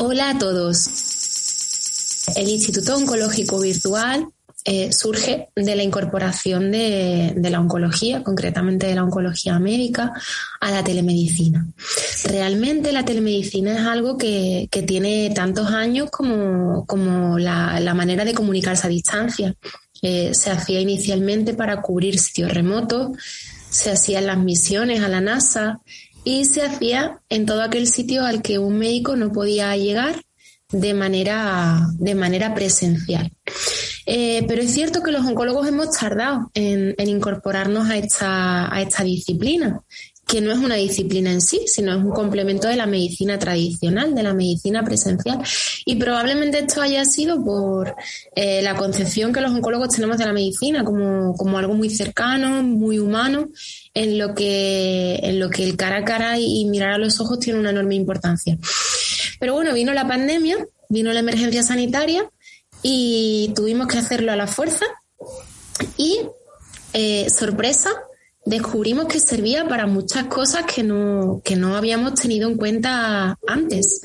Hola a todos. El Instituto Oncológico Virtual eh, surge de la incorporación de, la oncología, concretamente de la oncología médica, a la telemedicina. Realmente la telemedicina es algo que, tiene tantos años como, la, manera de comunicarse a distancia. Eh, se hacía inicialmente para cubrir sitios remotos, se hacían las misiones a la NASA y se hacía en todo aquel sitio al que un médico no podía llegar de manera, de manera presencial. Eh, pero es cierto que los oncólogos hemos tardado en, incorporarnos a esta, a esta disciplina, que no es una disciplina en sí, sino es un complemento de la medicina tradicional, de la medicina presencial. Y probablemente esto haya sido por eh, la concepción que los oncólogos tenemos de la medicina como, como algo muy cercano, muy humano, en lo que, en lo que el cara a cara y mirar a los ojos tiene una enorme importancia. Pero bueno, vino la pandemia, vino la emergencia sanitaria y tuvimos que hacerlo a la fuerza y, eh, sorpresa, descubrimos que servía para muchas cosas que no, que no habíamos tenido en cuenta antes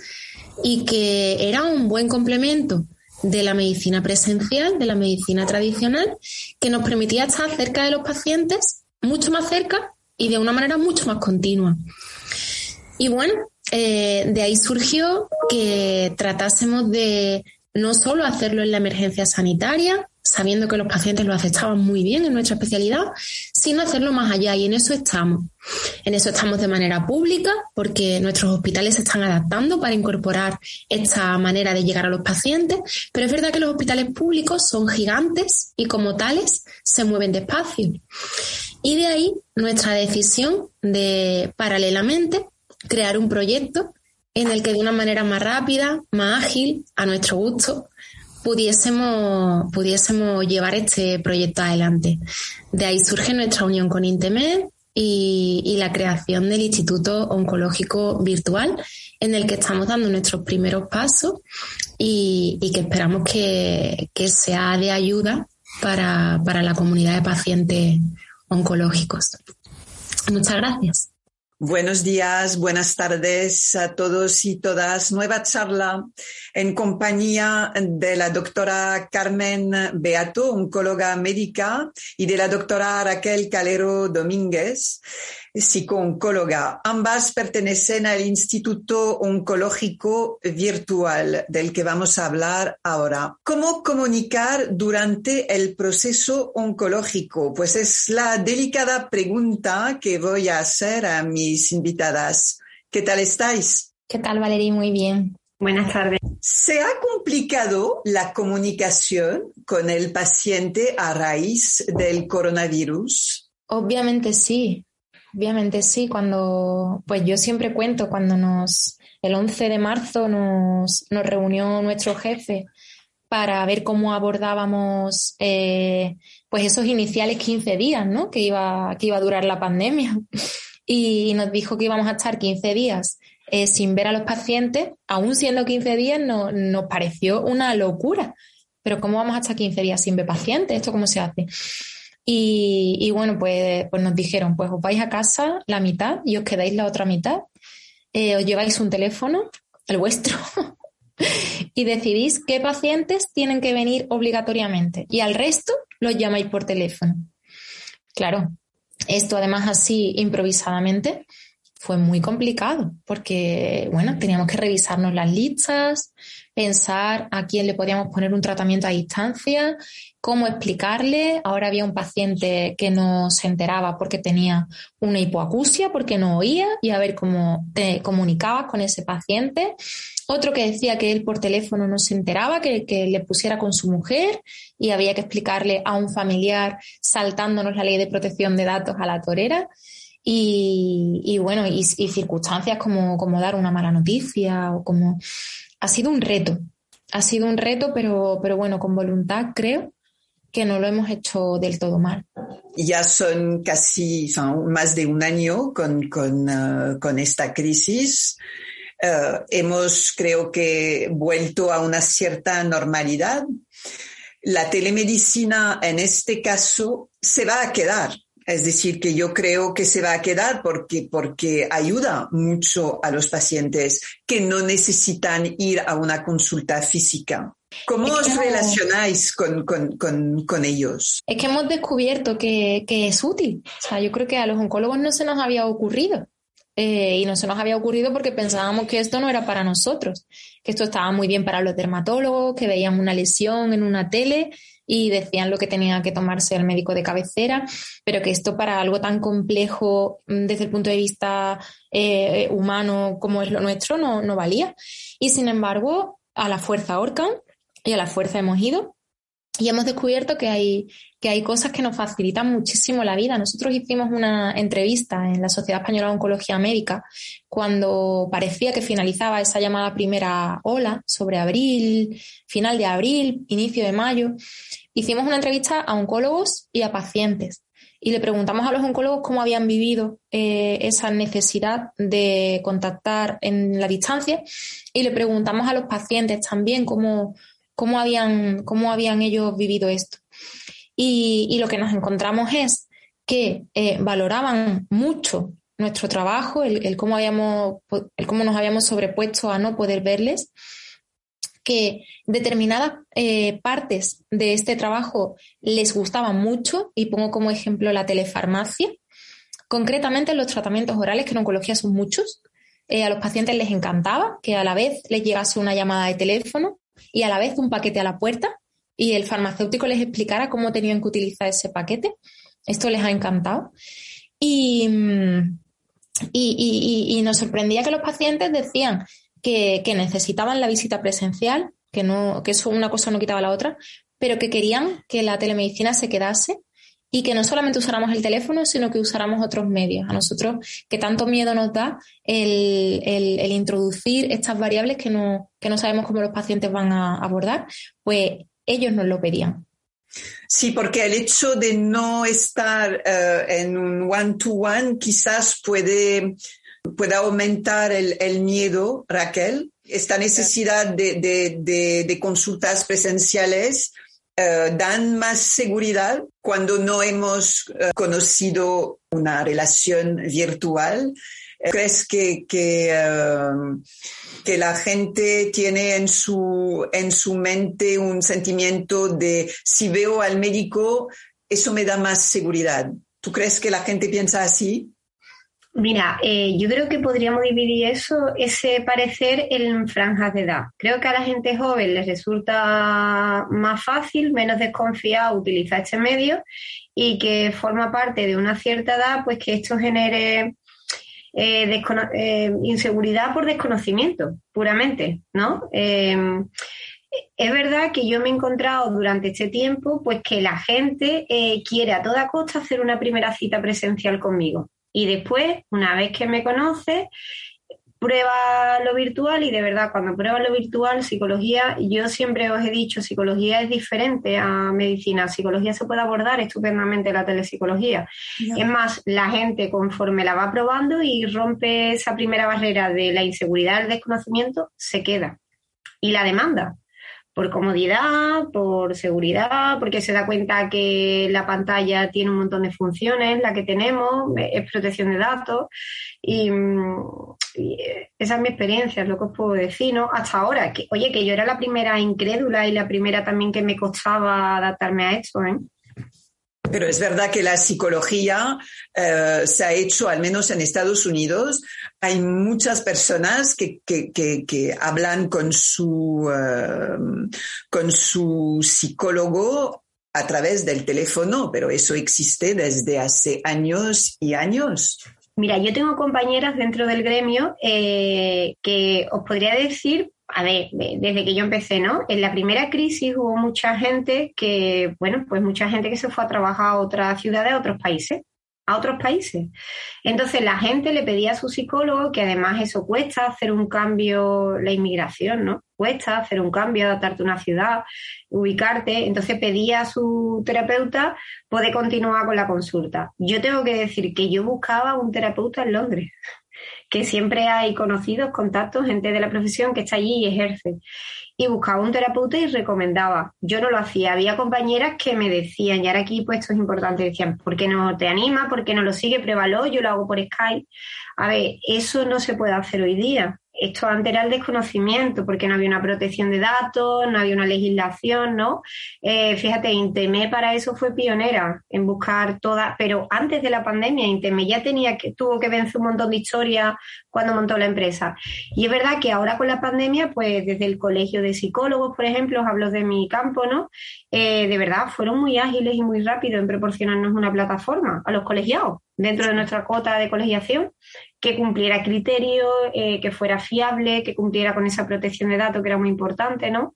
y que era un buen complemento de la medicina presencial, de la medicina tradicional, que nos permitía estar cerca de los pacientes, mucho más cerca y de una manera mucho más continua. Y bueno, eh, de ahí surgió que tratásemos de no solo hacerlo en la emergencia sanitaria, sabiendo que los pacientes lo aceptaban muy bien en nuestra especialidad, sino hacerlo más allá y en eso estamos. En eso estamos de manera pública porque nuestros hospitales se están adaptando para incorporar esta manera de llegar a los pacientes, pero es verdad que los hospitales públicos son gigantes y como tales se mueven despacio. Y de ahí nuestra decisión de paralelamente crear un proyecto en el que de una manera más rápida, más ágil, a nuestro gusto, pudiésemos, pudiésemos llevar este proyecto adelante. De ahí surge nuestra unión con Intemed y, la creación del Instituto Oncológico Virtual, en el que estamos dando nuestros primeros pasos y, que esperamos que, sea de ayuda para, para la comunidad de pacientes oncológicos. Muchas gracias. Buenos días, buenas tardes a todos y todas. Nueva charla en compañía de la doctora Carmen Beato, oncóloga médica, y de la doctora Raquel Calero Domínguez, psicooncóloga. Ambas pertenecen al Instituto Oncológico Virtual, del que vamos a hablar ahora. ¿Cómo comunicar durante el proceso oncológico? Pues es la delicada pregunta que voy a hacer a mis invitadas. ¿Qué tal estáis? ¿Qué tal, Valeria? Muy bien. Buenas tardes. ¿Se ha complicado la comunicación con el paciente a raíz del coronavirus? Obviamente sí. Obviamente sí, cuando, pues yo siempre cuento cuando nos, el 11 de marzo nos, nos reunió nuestro jefe para ver cómo abordábamos eh, pues esos iniciales 15 días, ¿no? Que iba, que iba a durar la pandemia. Y nos dijo que íbamos a estar 15 días eh, sin ver a los pacientes, aún siendo 15 días, no, nos pareció una locura. Pero ¿cómo vamos a estar 15 días sin ver pacientes? ¿Esto cómo se hace? Y, bueno, pues, pues nos dijeron, pues os vais a casa la mitad y os quedáis la otra mitad, eh, os lleváis un teléfono, el vuestro, y decidís qué pacientes tienen que venir obligatoriamente y al resto los llamáis por teléfono. Claro, esto además así improvisadamente fue muy complicado porque, bueno, teníamos que revisarnos las listas, pensar a quién le podíamos poner un tratamiento a distancia, cómo explicarle. Ahora había un paciente que no se enteraba porque tenía una hipoacusia, porque no oía, y a ver cómo te comunicabas con ese paciente. Otro que decía que él por teléfono no se enteraba, que, le pusiera con su mujer y había que explicarle a un familiar saltándonos la ley de protección de datos a la torera. Y, bueno, y, y circunstancias como, como dar una mala noticia o como ha sido un reto, ha sido un reto, pero, pero bueno, con voluntad creo que no lo hemos hecho del todo mal. Ya son casi más de un año con, con, uh, con esta crisis. Uh, hemos, creo que, vuelto a una cierta normalidad. La telemedicina, en este caso, se va a quedar. Es decir, que yo creo que se va a quedar porque, porque ayuda mucho a los pacientes que no necesitan ir a una consulta física. ¿Cómo os relacionáis con, con, con, con, ellos? Es que hemos descubierto que, que, es útil. O sea, yo creo que a los oncólogos no se nos había ocurrido. Eh, y no se nos había ocurrido porque pensábamos que esto no era para nosotros, que esto estaba muy bien para los dermatólogos, que veían una lesión en una tele y decían lo que tenía que tomarse el médico de cabecera, pero que esto para algo tan complejo mm, desde el punto de vista eh, humano como es lo nuestro no, no valía. Y sin embargo, a la fuerza Orcan y a la fuerza hemos ido y hemos descubierto que hay, que hay cosas que nos facilitan muchísimo la vida. Nosotros hicimos una entrevista en la Sociedad Española de Oncología Médica cuando parecía que finalizaba esa llamada primera ola sobre abril, final de abril, inicio de mayo. Hicimos una entrevista a oncólogos y a pacientes y le preguntamos a los oncólogos cómo habían vivido eh, esa necesidad de contactar en la distancia y le preguntamos a los pacientes también cómo cómo habían, cómo habían ellos vivido esto. Y, lo que nos encontramos es que eh, valoraban mucho nuestro trabajo, el, cómo habíamos, el cómo nos habíamos sobrepuesto a no poder verles, que determinadas eh, partes de este trabajo les gustaban mucho, y pongo como ejemplo la telefarmacia, concretamente los tratamientos orales, que en oncología son muchos, eh, a los pacientes les encantaba que a la vez les llegase una llamada de teléfono y a la vez un paquete a la puerta y el farmacéutico les explicara cómo tenían que utilizar ese paquete. Esto les ha encantado. Y, y, nos sorprendía que los pacientes decían que, necesitaban la visita presencial, que, no, que eso una cosa no quitaba la otra, pero que querían que la telemedicina se quedase y que no solamente usáramos el teléfono, sino que usáramos otros medios. A nosotros, que tanto miedo nos da el, introducir estas variables que no, que no sabemos cómo los pacientes van a abordar, pues ellos nos lo pedían. Sí, porque el hecho de no estar eh, en un one-to-one quizás puede, puede aumentar el, miedo, Raquel, esta necesidad de, de consultas presenciales eh, dan más seguridad cuando no hemos eh, conocido una relación virtual. Eh, ¿Crees que, que, la gente tiene en su, en su mente un sentimiento de si veo al médico, eso me da más seguridad? ¿Tú crees que la gente piensa así? Mira, eh, yo creo que podríamos dividir eso, ese parecer en franjas de edad. Creo que a la gente joven les resulta más fácil, menos desconfiado utilizar este medio y que forma parte de una cierta edad, pues que esto genere eh, eh, inseguridad por desconocimiento, puramente, ¿no? es verdad que yo me he encontrado durante este tiempo, pues que la gente quiere a toda costa hacer una primera cita presencial conmigo. Y después, una vez que me conoce, prueba lo virtual y de verdad, cuando prueba lo virtual, psicología, yo siempre os he dicho, psicología es diferente a medicina. Psicología se puede abordar estupendamente la telepsicología. Es más, la gente conforme la va probando y rompe esa primera barrera de la inseguridad, el desconocimiento, se queda. Y la demanda por comodidad, por seguridad, porque se da cuenta que la pantalla tiene un montón de funciones, la que tenemos, es protección de datos. Y, esa es mi experiencia, es lo que os puedo decir, ¿no? Hasta ahora, que, oye, que yo era la primera incrédula y la primera también que me costaba adaptarme a esto, ¿eh? Pero es verdad que la psicología eh, se ha hecho, al menos en Estados Unidos, hay muchas personas que, hablan con su, eh, con su psicólogo a través del teléfono, pero eso existe desde hace años y años. Mira, yo tengo compañeras dentro del gremio eh, que os podría decir a ver, desde que yo empecé, ¿no? En la primera crisis hubo mucha gente que, bueno, pues mucha gente que se fue a trabajar a otras ciudades, a otros países. a otros países. Entonces la gente le pedía a su psicólogo, que además eso cuesta hacer un cambio, la inmigración, ¿no? Cuesta hacer un cambio, adaptarte a una ciudad, ubicarte. Entonces pedía a su terapeuta poder continuar con la consulta. Yo tengo que decir que yo buscaba un terapeuta en Londres que siempre hay conocidos, contactos, gente de la profesión que está allí y ejerce. Y buscaba un terapeuta y recomendaba. Yo no lo hacía. Había compañeras que me decían, y ahora aquí pues esto es importante, decían, ¿por qué no te anima? ¿Por qué no lo sigue? Pruébalo, yo lo hago por Skype. A ver, eso no se puede hacer hoy día esto antes era el desconocimiento, porque no había una protección de datos, no había una legislación, ¿no? Eh, fíjate, Inteme para eso fue pionera en buscar todas, pero antes de la pandemia, Inteme ya tenía que, tuvo que vencer un montón de historias cuando montó la empresa. Y es verdad que ahora con la pandemia, pues desde el colegio de psicólogos, por ejemplo, os hablo de mi campo, ¿no? Eh, de verdad, fueron muy ágiles y muy rápidos en proporcionarnos una plataforma a los colegiados dentro de nuestra cuota de colegiación que cumpliera criterios, eh, que fuera fiable, que cumpliera con esa protección de datos que era muy importante, ¿no?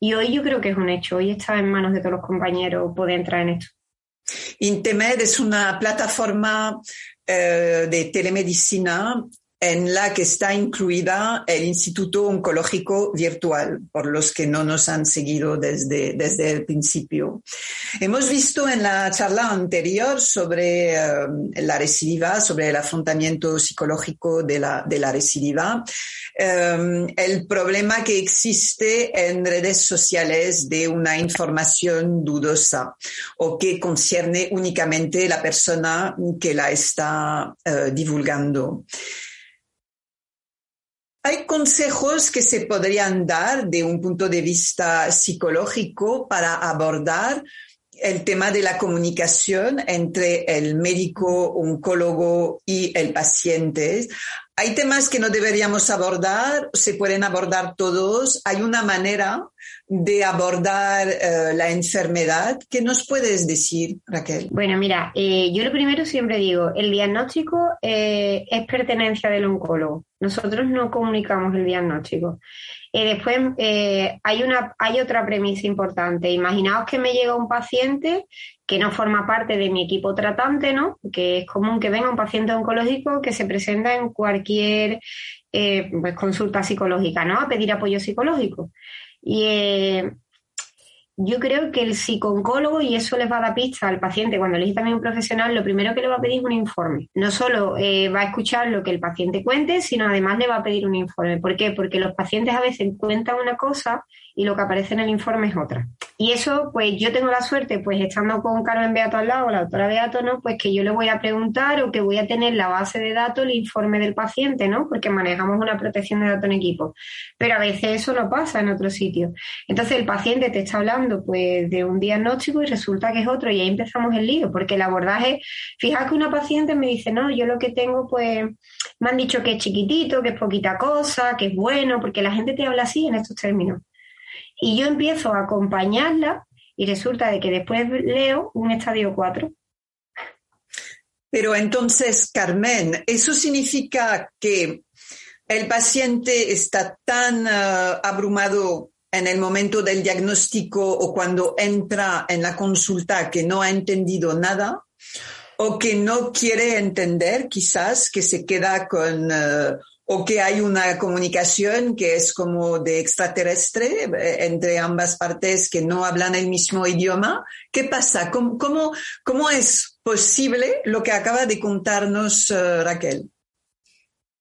Y hoy yo creo que es un hecho, hoy está en manos de todos los compañeros poder entrar en esto. Intemed es una plataforma eh, de telemedicina en la que está incluida el Instituto Oncológico Virtual, por los que no nos han seguido desde, desde el principio. Hemos visto en la charla anterior sobre eh, la recidiva, sobre el afrontamiento psicológico de la, de la recidiva, eh, el problema que existe en redes sociales de una información dudosa o que concierne únicamente la persona que la está eh, divulgando. ¿Hay consejos que se podrían dar de un punto de vista psicológico para abordar el tema de la comunicación entre el médico, oncólogo y el paciente? Hay temas que no deberíamos abordar, se pueden abordar todos. Hay una manera de abordar eh, la enfermedad. ¿Qué nos puedes decir, Raquel? Bueno, mira, eh, yo lo primero siempre digo, el diagnóstico eh, es pertenencia del oncólogo. Nosotros no comunicamos el diagnóstico. después hay, una, hay otra premisa importante. Imaginaos que me llega un paciente que no forma parte de mi equipo tratante, ¿no? Que es común que venga un paciente oncológico que se presenta en cualquier pues, consulta psicológica, ¿no? A pedir apoyo psicológico. Y eh, yo creo que el psicooncólogo, y eso les va a dar pista al paciente cuando elige también un profesional, lo primero que le va a pedir es un informe. No solo eh, va a escuchar lo que el paciente cuente, sino además le va a pedir un informe. ¿Por qué? Porque los pacientes a veces cuentan una cosa y lo que aparece en el informe es otra. Y eso, pues yo tengo la suerte, pues estando con Carmen Beato al lado, la doctora Beato, ¿no? Pues que yo le voy a preguntar o que voy a tener la base de datos, el informe del paciente, ¿no? Porque manejamos una protección de datos en equipo. Pero a veces eso no pasa en otro sitio. Entonces el paciente te está hablando, pues, de un diagnóstico y resulta que es otro y ahí empezamos el lío, porque el abordaje, fíjate que una paciente me dice, no, yo lo que tengo, pues, me han dicho que es chiquitito, que es poquita cosa, que es bueno, porque la gente te habla así en estos términos. Y yo empiezo a acompañarla y resulta de que después leo un estadio 4. Pero entonces, Carmen, ¿eso significa que el paciente está tan eh, abrumado en el momento del diagnóstico o cuando entra en la consulta que no ha entendido nada? ¿O que no quiere entender quizás, que se queda con... Eh, o que hay una comunicación que es como de extraterrestre eh, entre ambas partes que no hablan el mismo idioma. ¿Qué pasa? ¿Cómo, cómo, es posible lo que acaba de contarnos eh, Raquel?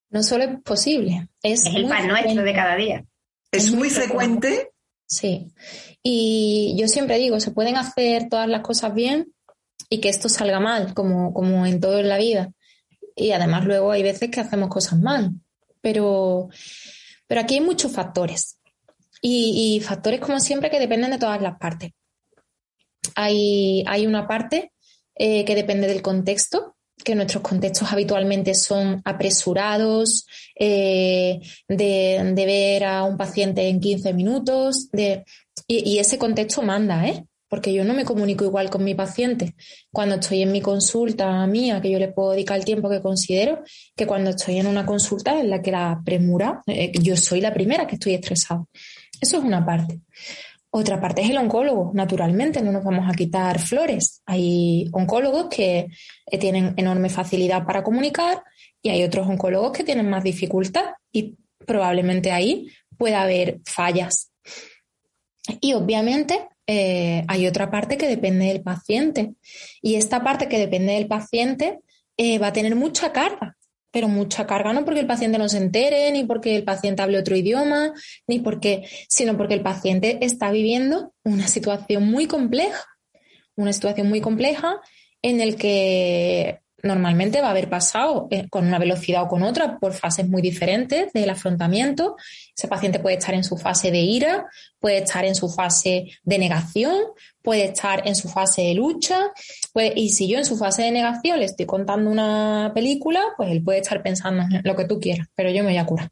No solo es posible, es, el pan nuestro de cada día. ¿Es, muy frecuente? Sí. Y yo siempre digo, se pueden hacer todas las cosas bien y que esto salga mal, como, como en todo en la vida. Y además luego hay veces que hacemos cosas mal pero, pero aquí hay muchos factores y, factores como siempre que dependen de todas las partes. Hay, hay una parte eh, que depende del contexto, que nuestros contextos habitualmente son apresurados, eh, de, ver a un paciente en 15 minutos, de, y, y, ese contexto manda, ¿eh? Porque yo no me comunico igual con mi paciente cuando estoy en mi consulta mía, que yo le puedo dedicar el tiempo que considero, que cuando estoy en una consulta en la que la premura, eh, yo soy la primera que estoy estresada. Eso es una parte. Otra parte es el oncólogo, naturalmente, no nos vamos a quitar flores. Hay oncólogos que eh, tienen enorme facilidad para comunicar y hay otros oncólogos que tienen más dificultad y probablemente ahí pueda haber fallas. Y obviamente eh, hay otra parte que depende del paciente. Y esta parte que depende del paciente eh, va a tener mucha carga pero mucha carga, no porque el paciente no se entere, ni porque el paciente hable otro idioma, ni porque, sino porque el paciente está viviendo una situación muy compleja, una situación muy compleja en el que normalmente va a haber pasado eh, con una velocidad o con otra por fases muy diferentes del afrontamiento. Ese paciente puede estar en su fase de ira, puede estar en su fase de negación, puede estar en su fase de lucha. y si yo en su fase de negación le estoy contando una película, pues él puede estar pensando en lo que tú quieras, pero yo me voy a curar.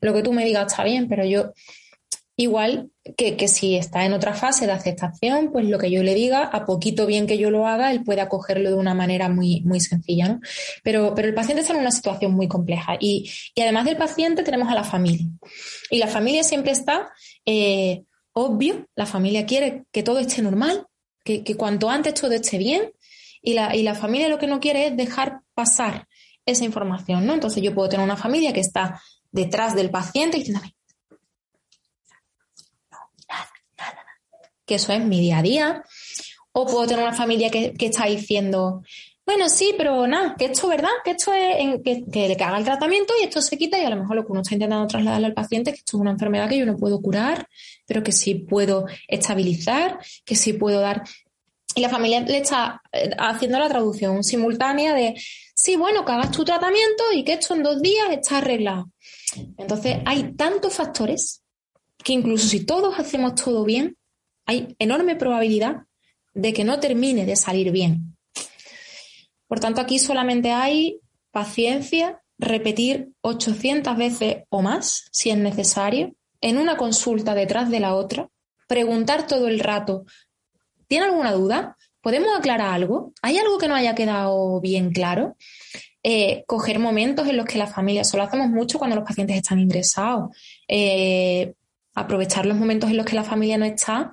Lo que tú me digas está bien, pero yo Igual que, si está en otra fase de aceptación, pues lo que yo le diga, a poquito bien que yo lo haga, él puede acogerlo de una manera muy, muy sencilla. ¿no? Pero, pero el paciente está en una situación muy compleja. Y, además del paciente tenemos a la familia. Y la familia siempre está, eh, obvio, la familia quiere que todo esté normal, que, cuanto antes todo esté bien. Y la, y la familia lo que no quiere es dejar pasar esa información, ¿no? Entonces yo puedo tener una familia que está detrás del paciente y que eso es mi día a día. O puedo tener una familia que, está diciendo, bueno, sí, pero nada, que esto, ¿verdad? Que esto es en, que, le haga el tratamiento y esto se quita y a lo mejor lo que uno está intentando trasladarle al paciente es que esto es una enfermedad que yo no puedo curar, pero que sí puedo estabilizar, que sí puedo dar... Y la familia le está eh, haciendo la traducción simultánea de, sí, bueno, que hagas tu tratamiento y que esto en dos días está arreglado. Entonces, hay tantos factores que incluso si todos hacemos todo bien, hay enorme probabilidad de que no termine de salir bien. Por tanto, aquí solamente hay paciencia, repetir 800 veces o más, si es necesario, en una consulta detrás de la otra, preguntar todo el rato, ¿tiene alguna duda? ¿Podemos aclarar algo? ¿Hay algo que no haya quedado bien claro? Eh, coger momentos en los que la familia, eso lo hacemos mucho cuando los pacientes están ingresados, eh, aprovechar los momentos en los que la familia no está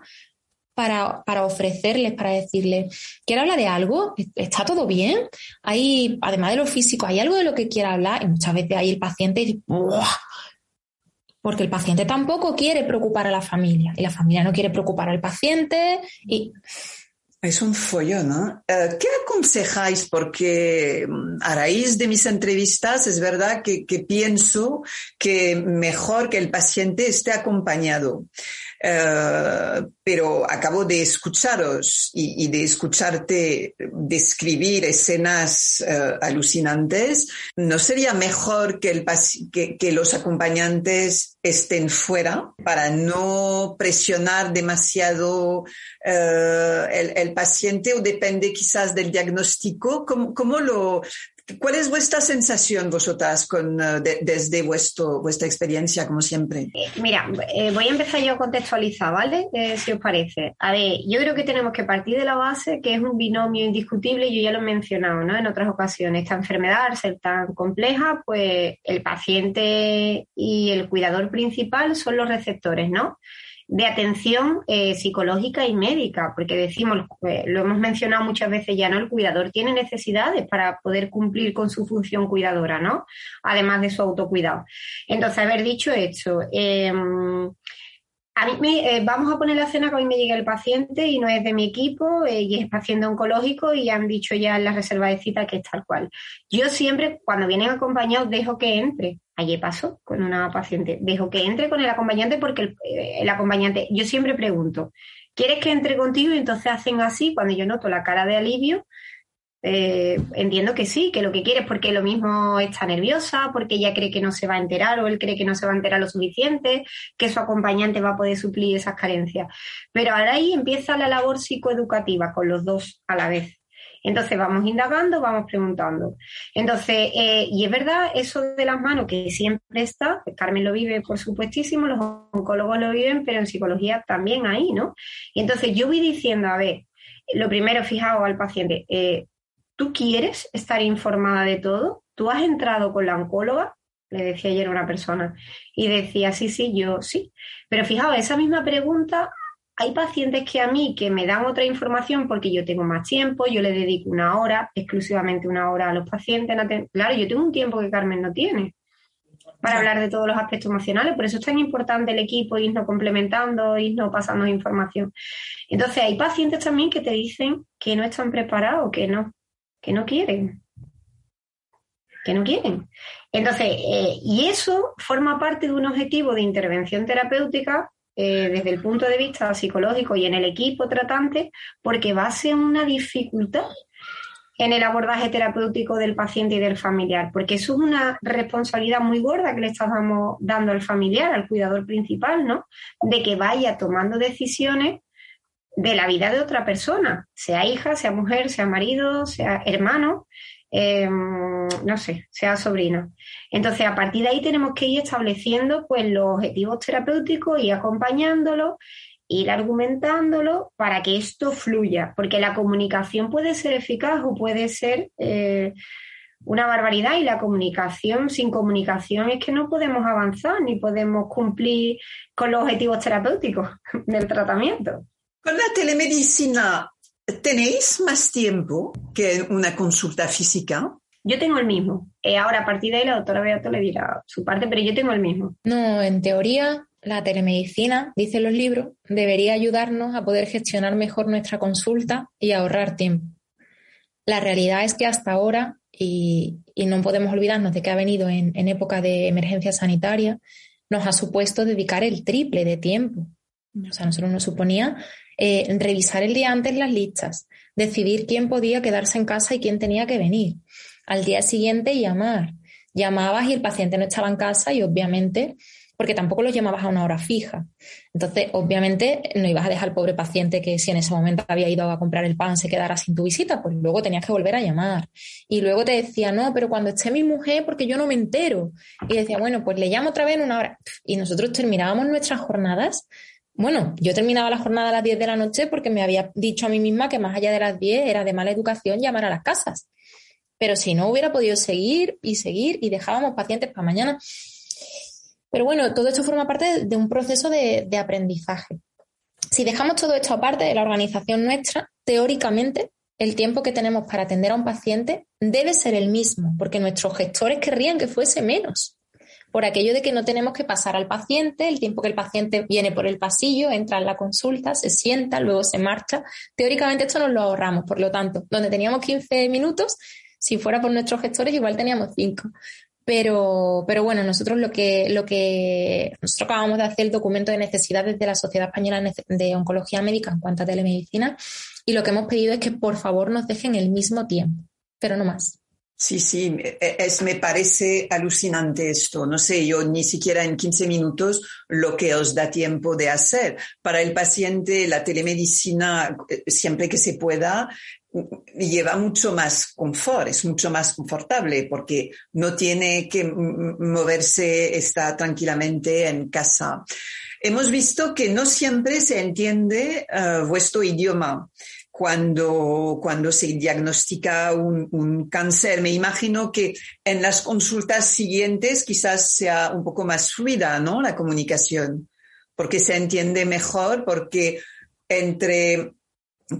para, para, ofrecerles, para decirles, ¿quiere hablar de algo? ¿Está todo bien? Hay, además de lo físico, ¿hay algo de lo que quiera hablar? Y muchas veces ahí el paciente dice, porque el paciente tampoco quiere preocupar a la familia y la familia no quiere preocupar al paciente y es un follón, ¿no? Eh, ¿Qué aconsejáis? Porque mm, a raíz de mis entrevistas es verdad que pienso que mejor que el paciente esté acompañado. Eh, pero acabo de escucharos y, de escucharte describir escenas eh, alucinantes. ¿No sería mejor que, el, que, los acompañantes estén fuera para no presionar demasiado eh, el, el, paciente o depende quizás del diagnóstico? ¿Cómo, cómo lo, ¿Cuál es vuestra sensación vosotras con, eh, desde vuestro, vuestra experiencia, como siempre? Eh, mira, eh, voy a empezar yo a contextualizar, ¿vale? si os parece. A ver, yo creo que tenemos que partir de la base que es un binomio indiscutible, yo ya lo he mencionado ¿no? en otras ocasiones. Esta enfermedad, al ser tan compleja, pues el paciente y el cuidador principal son los receptores, ¿no? De atención eh, psicológica y médica, porque decimos, eh, lo hemos mencionado muchas veces ya, ¿no? El cuidador tiene necesidades para poder cumplir con su función cuidadora, ¿no? Además de su autocuidado. Entonces, haber dicho esto, em, a mí eh, vamos a poner la escena que hoy me llega el paciente y no es de mi equipo y es paciente oncológico y han dicho ya en la reserva de cita que es tal cual. Yo siempre, cuando vienen acompañados, dejo que entre Ayer pasó con una paciente. Dejo que entre con el acompañante porque eh, el, acompañante, yo siempre pregunto, ¿quieres que entre contigo? Y entonces hacen así, cuando yo noto la cara de alivio, eh, entiendo que sí, que lo que quiere es porque lo mismo está nerviosa, porque ella cree que no se va a enterar o él cree que no se va a enterar lo suficiente, que su acompañante va a poder suplir esas carencias. Pero ahora ahí empieza la labor psicoeducativa con los dos a la vez. Entonces vamos indagando, vamos preguntando. Entonces, eh, y es verdad, eso de las manos que siempre está, Carmen lo vive por supuestísimo, los oncólogos lo viven, pero en psicología también ahí, ¿no? Y entonces yo voy diciendo, a ver, lo primero, fijaos al paciente, eh, ¿tú quieres estar informada de todo? ¿Tú has entrado con la oncóloga? Le decía ayer a una persona y decía, sí, sí, yo sí. Pero fijaos, esa misma pregunta hay pacientes que a mí que me dan otra información porque yo tengo más tiempo, yo le dedico una hora, exclusivamente una hora a los pacientes. Claro, yo tengo un tiempo que Carmen no tiene para hablar de todos los aspectos emocionales, por eso es tan importante el equipo, irnos complementando, irnos pasando información. Entonces, hay pacientes también que te dicen que no están preparados, que no, que no quieren, que no quieren. Entonces, eh, y eso forma parte de un objetivo de intervención terapéutica eh, desde el punto de vista psicológico y en el equipo tratante, porque va a ser una dificultad en el abordaje terapéutico del paciente y del familiar, porque eso es una responsabilidad muy gorda que le estamos dando al familiar, al cuidador principal, ¿no? De que vaya tomando decisiones de la vida de otra persona, sea hija, sea mujer, sea marido, sea hermano, Em, no sé, sea sobrino. Entonces, a partir de ahí tenemos que ir estableciendo pues, los objetivos terapéuticos y acompañándolo, ir argumentándolo para que esto fluya, porque la comunicación puede ser eficaz o puede ser eh, una barbaridad y la comunicación, sin comunicación es que no podemos avanzar ni podemos cumplir con los objetivos terapéuticos del tratamiento. Con la telemedicina ¿Tenéis más tiempo que una consulta física? Yo tengo el mismo. Eh, ahora, a partir de ahí, la doctora Beato le dirá su parte, pero yo tengo el mismo. No, en teoría, la telemedicina, dicen los libros, debería ayudarnos a poder gestionar mejor nuestra consulta y ahorrar tiempo. La realidad es que hasta ahora, y, no podemos olvidarnos de que ha venido en, en época de emergencia sanitaria, nos ha supuesto dedicar el triple de tiempo. O sea, nosotros nos suponía eh, revisar el día antes las listas, decidir quién podía quedarse en casa y quién tenía que venir. Al día siguiente llamar. Llamabas y el paciente no estaba en casa y obviamente, porque tampoco lo llamabas a una hora fija. Entonces, obviamente, no ibas a dejar al pobre paciente que si en ese momento había ido a comprar el pan se quedara sin tu visita, pues luego tenías que volver a llamar. Y luego te decía, no, pero cuando esté mi mujer, porque yo no me entero. Y decía, bueno, pues le llamo otra vez en una hora. Y nosotros terminábamos nuestras jornadas bueno, yo terminaba la jornada a las 10 de la noche porque me había dicho a mí misma que más allá de las 10 era de mala educación llamar a las casas. Pero si no hubiera podido seguir y seguir y dejábamos pacientes para mañana. Pero bueno, todo esto forma parte de un proceso de, de aprendizaje. Si dejamos todo esto aparte de la organización nuestra, teóricamente el tiempo que tenemos para atender a un paciente debe ser el mismo, porque nuestros gestores querrían que fuese menos por aquello de que no tenemos que pasar al paciente, el tiempo que el paciente viene por el pasillo, entra en la consulta, se sienta, luego se marcha. Teóricamente esto nos lo ahorramos, por lo tanto, donde teníamos 15 minutos, si fuera por nuestros gestores, igual teníamos 5. Pero, pero bueno, nosotros lo que, lo que nosotros acabamos de hacer el documento de necesidades de la Sociedad Española de Oncología Médica en cuanto a telemedicina y lo que hemos pedido es que por favor nos dejen el mismo tiempo, pero no más. Sí, sí, e, es, me parece alucinante esto. No sé, yo ni siquiera en 15 minutos lo que os da tiempo de hacer. Para el paciente, la telemedicina, eh, siempre que se pueda, lleva mucho más confort, es mucho más confortable porque no tiene que moverse, está tranquilamente en casa. Hemos visto que no siempre se entiende eh, vuestro idioma cuando, cuando se diagnostica un, cáncer. Me imagino que en las consultas siguientes quizás sea un poco más fluida, ¿no? La comunicación, porque se entiende mejor, porque entre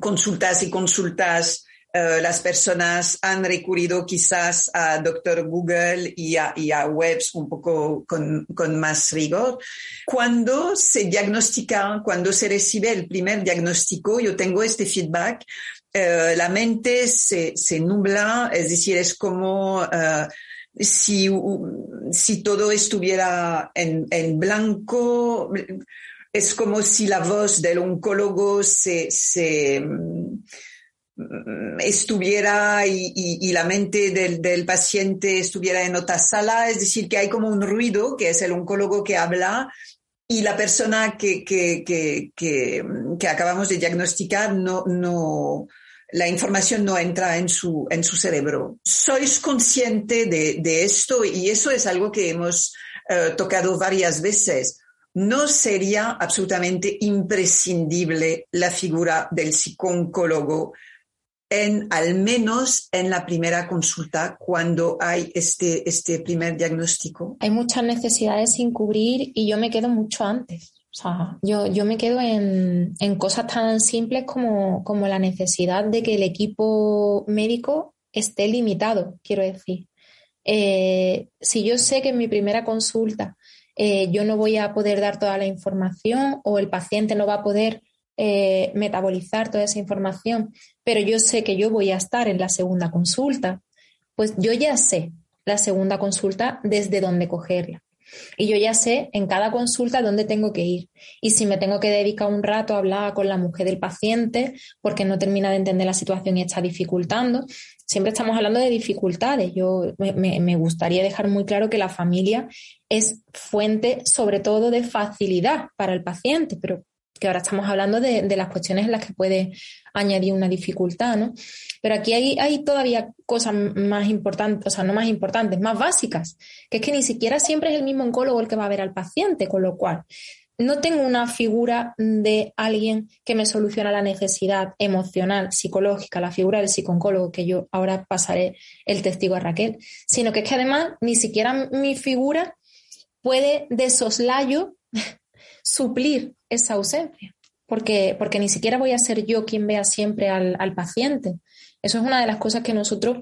consultas y consultas eh, las personas han recurrido quizás a Doctor Google y a, webs un poco con, más rigor. Cuando se diagnostica, cuando se recibe el primer diagnóstico, yo tengo este feedback, eh, la mente se, nubla, es decir, es como... Eh, si, todo estuviera en, blanco, es como si la voz del oncólogo se, estuviera y, la mente del, paciente estuviera en otra sala, es decir, que hay como un ruido, que es el oncólogo que habla, y la persona que, que, acabamos de diagnosticar no, no, la información no entra en su, en su cerebro. ¿Sois consciente de, esto? Y eso es algo que hemos eh, tocado varias veces. No sería absolutamente imprescindible la figura del psicólogo en al menos en la primera consulta cuando hay este, este primer diagnóstico? Hay muchas necesidades sin cubrir y yo me quedo mucho antes. O sea, yo, yo me quedo en, cosas tan simples como, como la necesidad de que el equipo médico esté limitado, quiero decir. Eh, si yo sé que en mi primera consulta eh, yo no voy a poder dar toda la información o el paciente no va a poder eh, metabolizar toda esa información, pero yo sé que yo voy a estar en la segunda consulta, pues yo ya sé la segunda consulta desde dónde cogerla. Y yo ya sé en cada consulta dónde tengo que ir. Y si me tengo que dedicar un rato a hablar con la mujer del paciente porque no termina de entender la situación y está dificultando, siempre estamos hablando de dificultades. Yo me, gustaría dejar muy claro que la familia es fuente sobre todo de facilidad para el paciente, pero que ahora estamos hablando de, de, las cuestiones en las que puede añadir una dificultad, ¿no? Pero aquí hay, hay todavía cosas más importantes, o sea, no más importantes, más básicas, que es que ni siquiera siempre es el mismo oncólogo el que va a ver al paciente, con lo cual no tengo una figura de alguien que me soluciona la necesidad emocional, psicológica, la figura del psicooncólogo, que yo ahora pasaré el testigo a Raquel, sino que es que además ni siquiera mi figura puede de soslayo suplir esa ausencia, porque, porque ni siquiera voy a ser yo quien vea siempre al, al paciente. Eso es una de las cosas que nosotros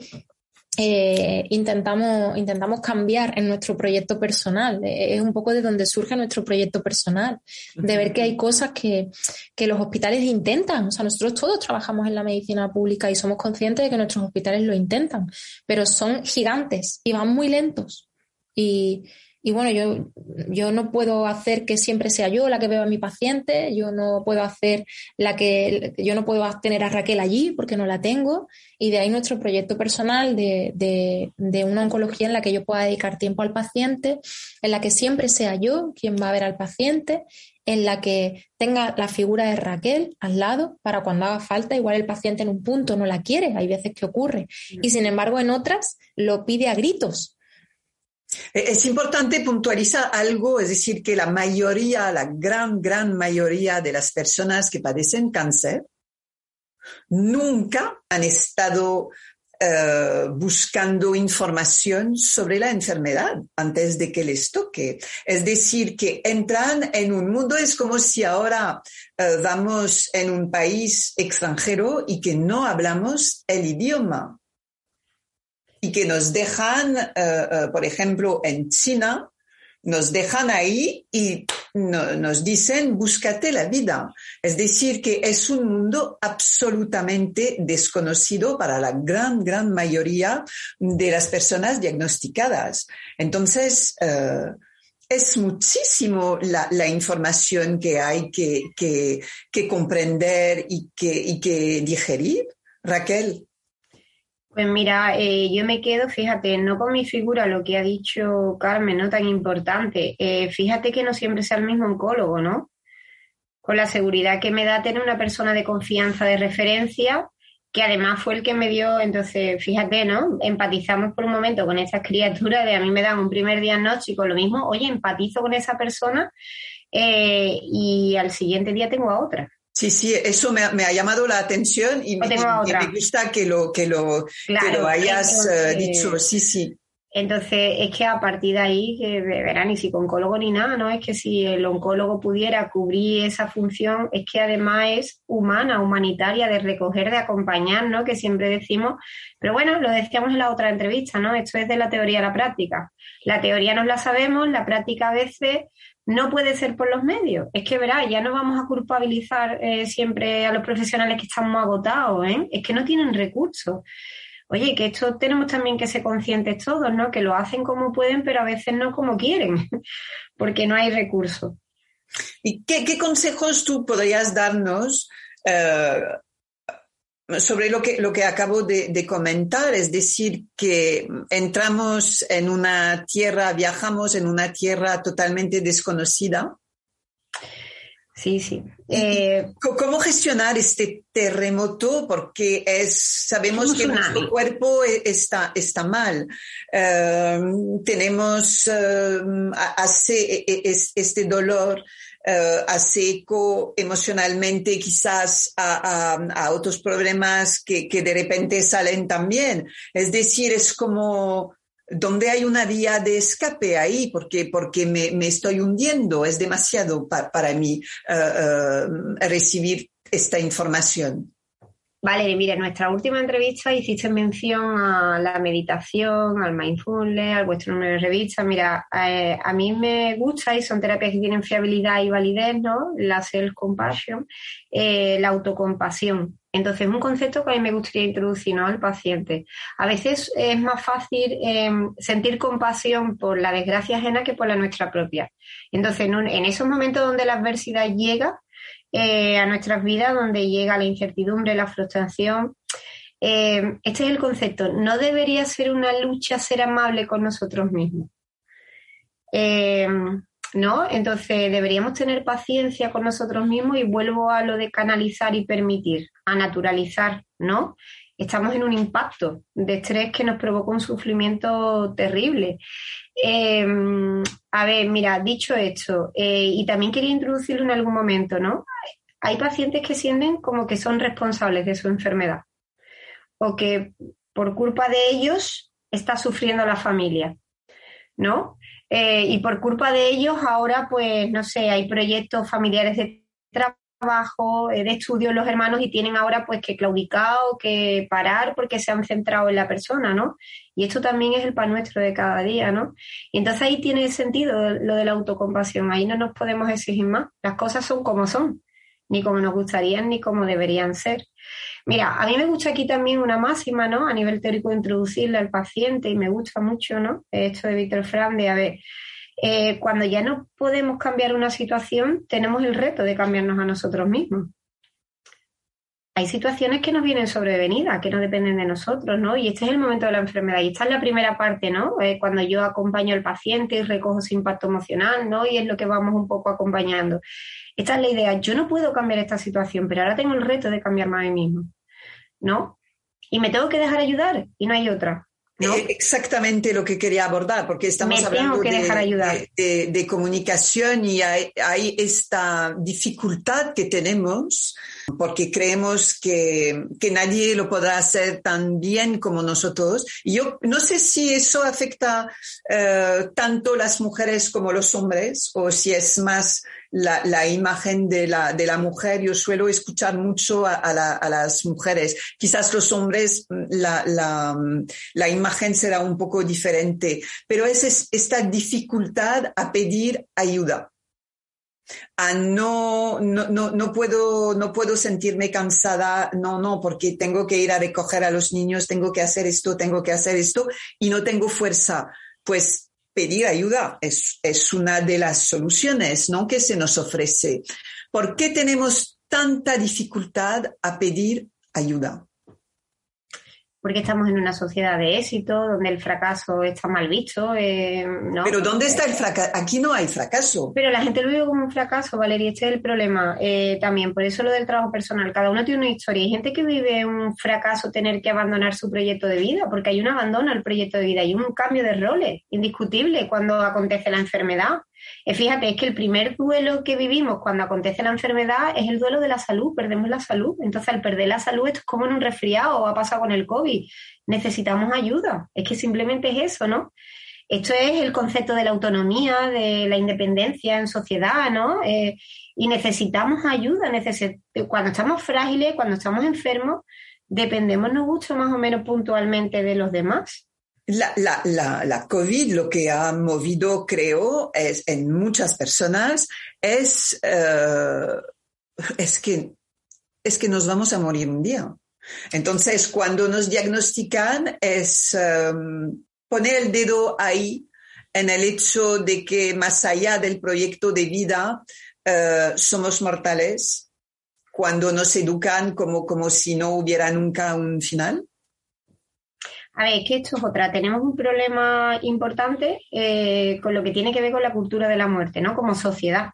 eh, intentamos, intentamos cambiar en nuestro proyecto personal. Eh, es un poco de donde surge nuestro proyecto personal, de ver que hay cosas que, que, los hospitales intentan. O sea, nosotros todos trabajamos en la medicina pública y somos conscientes de que nuestros hospitales lo intentan, pero son gigantes y van muy lentos. Y, y bueno, yo, yo no puedo hacer que siempre sea yo la que veo a mi paciente, yo no puedo hacer la que, yo no puedo tener a Raquel allí porque no la tengo. Y de ahí nuestro proyecto personal de, de, de una oncología en la que yo pueda dedicar tiempo al paciente, en la que siempre sea yo quien va a ver al paciente, en la que tenga la figura de Raquel al lado para cuando haga falta, igual el paciente en un punto no la quiere, hay veces que ocurre, y sin embargo en otras lo pide a gritos es importante puntualizar algo, es decir, que la mayoría, la gran, gran mayoría de las personas que padecen cáncer nunca han estado eh, buscando información sobre la enfermedad antes de que les toque. Es decir, que entran en un mundo, es como si ahora eh, vamos en un país extranjero y que no hablamos el idioma y que nos dejan, eh, eh, por ejemplo, en China, nos dejan ahí y nos dicen, búscate la vida. Es decir, que es un mundo absolutamente desconocido para la gran, gran mayoría de las personas diagnosticadas. Entonces, eh, es muchísimo la, información que hay que, comprender y que digerir. Raquel. Pues mira, eh, yo me quedo, fíjate, no con mi figura, lo que ha dicho Carmen, no tan importante. Eh, fíjate que no siempre sea el mismo oncólogo, ¿no? Con la seguridad que me da tener una persona de confianza, de referencia, que además fue el que me dio, entonces, fíjate, ¿no? Empatizamos por un momento con esas criaturas de a mí me dan un primer diagnóstico, lo mismo, oye, empatizo con esa persona eh, y al siguiente día tengo a otra. Sí, sí, eso me, ha llamado la atención y me, gusta que lo, que lo, lo hayas eh, dicho. Sí, sí. Entonces, es que a partir de ahí, que verán, ni psicólogo ni nada, ¿no? Es que si el oncólogo pudiera cubrir esa función, es que además es humana, humanitaria, de recoger, de acompañar, ¿no? Que siempre decimos, pero bueno, lo decíamos en la otra entrevista, ¿no? Esto es de la teoría a la práctica. La teoría nos la sabemos, la práctica a veces no puede ser por los medios. Es que verá, ya no vamos a culpabilizar eh, siempre a los profesionales que están muy agotados, ¿eh? Es que no tienen recursos. Oye, que esto tenemos también que ser conscientes todos, ¿no? Que lo hacen como pueden, pero a veces no como quieren, porque no hay recursos. ¿Y qué, consejos tú podrías darnos eh, sobre lo que, lo que acabo de, comentar, es decir, que entramos en una tierra, viajamos en una tierra totalmente desconocida. Sí, sí. Eh, ¿Cómo gestionar este terremoto? Porque es, sabemos que nuestro cuerpo e, está, está mal. Eh, tenemos eh, hace, e, e, este dolor uh, hace eco emocionalmente quizás a, otros problemas que, que, de repente salen también. Es decir, es como donde hay una vía de escape ahí, porque, porque me, estoy hundiendo, es demasiado para mí eh, eh, recibir esta información. Vale, mira, en nuestra última entrevista hiciste mención a la meditación, al mindfulness, al vuestro número de revista. Mira, eh, a mí me gusta y son terapias que tienen fiabilidad y validez, ¿no? La self-compassion, la autocompasión. Entonces, es un concepto que a mí me gustaría introducir ¿no? al paciente. A veces es más fácil em, sentir compasión por la desgracia ajena que por la nuestra propia. Entonces, en, esos momentos donde la adversidad llega eh, a nuestras vidas, donde llega la incertidumbre, la frustración, em, este es el concepto. No debería ser una lucha ser amable con nosotros mismos. Em, ¿no? Entonces deberíamos tener paciencia con nosotros mismos y vuelvo a lo de canalizar y permitir, a naturalizar, ¿no? Estamos en un impacto de estrés que nos provoca un sufrimiento terrible. Em, a ver, mira, dicho esto, eh, y también quería introducirlo en algún momento, ¿no? Hay pacientes que sienten como que son responsables de su enfermedad o que por culpa de ellos está sufriendo la familia, ¿no? Eh, y por culpa de ellos ahora, pues, no sé, hay proyectos familiares de trabajo, eh, de estudio los hermanos y tienen ahora pues que claudicar o que parar porque se han centrado en la persona, ¿no? Y esto también es el pan nuestro de cada día, ¿no? Y entonces ahí tiene sentido lo de la autocompasión, ahí no nos podemos exigir más, las cosas son como son, ni como nos gustarían ni como deberían ser. Mira, a mí me gusta aquí también una máxima, ¿no? A nivel teórico, introducirle al paciente y me gusta mucho, ¿no? Esto de Víctor Fran, de, a ver, eh, cuando ya no podemos cambiar una situación, tenemos el reto de cambiarnos a nosotros mismos. Hay situaciones que nos vienen sobrevenidas, que no dependen de nosotros, ¿no? Y este es el momento de la enfermedad. Y esta es la primera parte, ¿no? Eh, cuando yo acompaño al paciente y recojo su impacto emocional, ¿no? Y es lo que vamos un poco acompañando. Esta es la idea. Yo no puedo cambiar esta situación, pero ahora tengo el reto de cambiarme a mí mismo. ¿no? Y me tengo que dejar ayudar y no hay otra. Eh, exactamente lo que quería abordar, porque estamos hablando de, comunicación y hay, esta dificultad que tenemos porque creemos que, nadie lo podrá hacer tan bien como nosotros. Y yo no sé si eso afecta eh, tanto las mujeres como los hombres o si es más la, imagen de la, de la mujer. Yo suelo escuchar mucho a, las mujeres. Quizás los hombres, mm, la, mm, la, imagen será un poco diferente, pero es esta dificultad a pedir ayuda. No, no, no, puedo, no puedo sentirme cansada, no, no, porque tengo que ir a recoger a los niños, tengo que hacer esto, tengo que hacer esto y no tengo fuerza. Pues pedir ayuda es, es una de las soluciones ¿no? que se nos ofrece. ¿Por qué tenemos tanta dificultad a pedir ayuda? Porque estamos en una sociedad de éxito, donde el fracaso está mal visto. Eh, Pero ¿dónde está el fracaso? Aquí no hay fracaso. Pero la gente lo vive como un fracaso, Valeria, este es el problema eh, también. Por eso lo del trabajo personal, cada uno tiene una historia. Hay gente que vive un fracaso tener que abandonar su proyecto de vida, porque hay un abandono al proyecto de vida, hay un cambio de roles indiscutible cuando acontece la enfermedad. Eh, fíjate, es que el primer duelo que vivimos cuando acontece la enfermedad es el duelo de la salud, perdemos la salud. Entonces, al perder la salud, esto es como en un resfriado o ha pasado con el COVID. Necesitamos ayuda. Es que simplemente es eso, ¿no? Esto es el concepto de la autonomía, de la independencia en sociedad, ¿no? Eh, y necesitamos ayuda. cuando estamos frágiles, cuando estamos enfermos, dependemos, nos gusta más o menos puntualmente de los demás. La, la, la, COVID lo que ha movido, creo, es en muchas personas, es, eh, es, que, es que nos vamos a morir un día. Entonces, cuando nos diagnostican, es em, poner el dedo ahí en el hecho de que más allá del proyecto de vida, eh, somos mortales, cuando nos educan como, como si no hubiera nunca un final. A ver, es que esto es otra. Tenemos un problema importante eh, con lo que tiene que ver con la cultura de la muerte, ¿no? Como sociedad.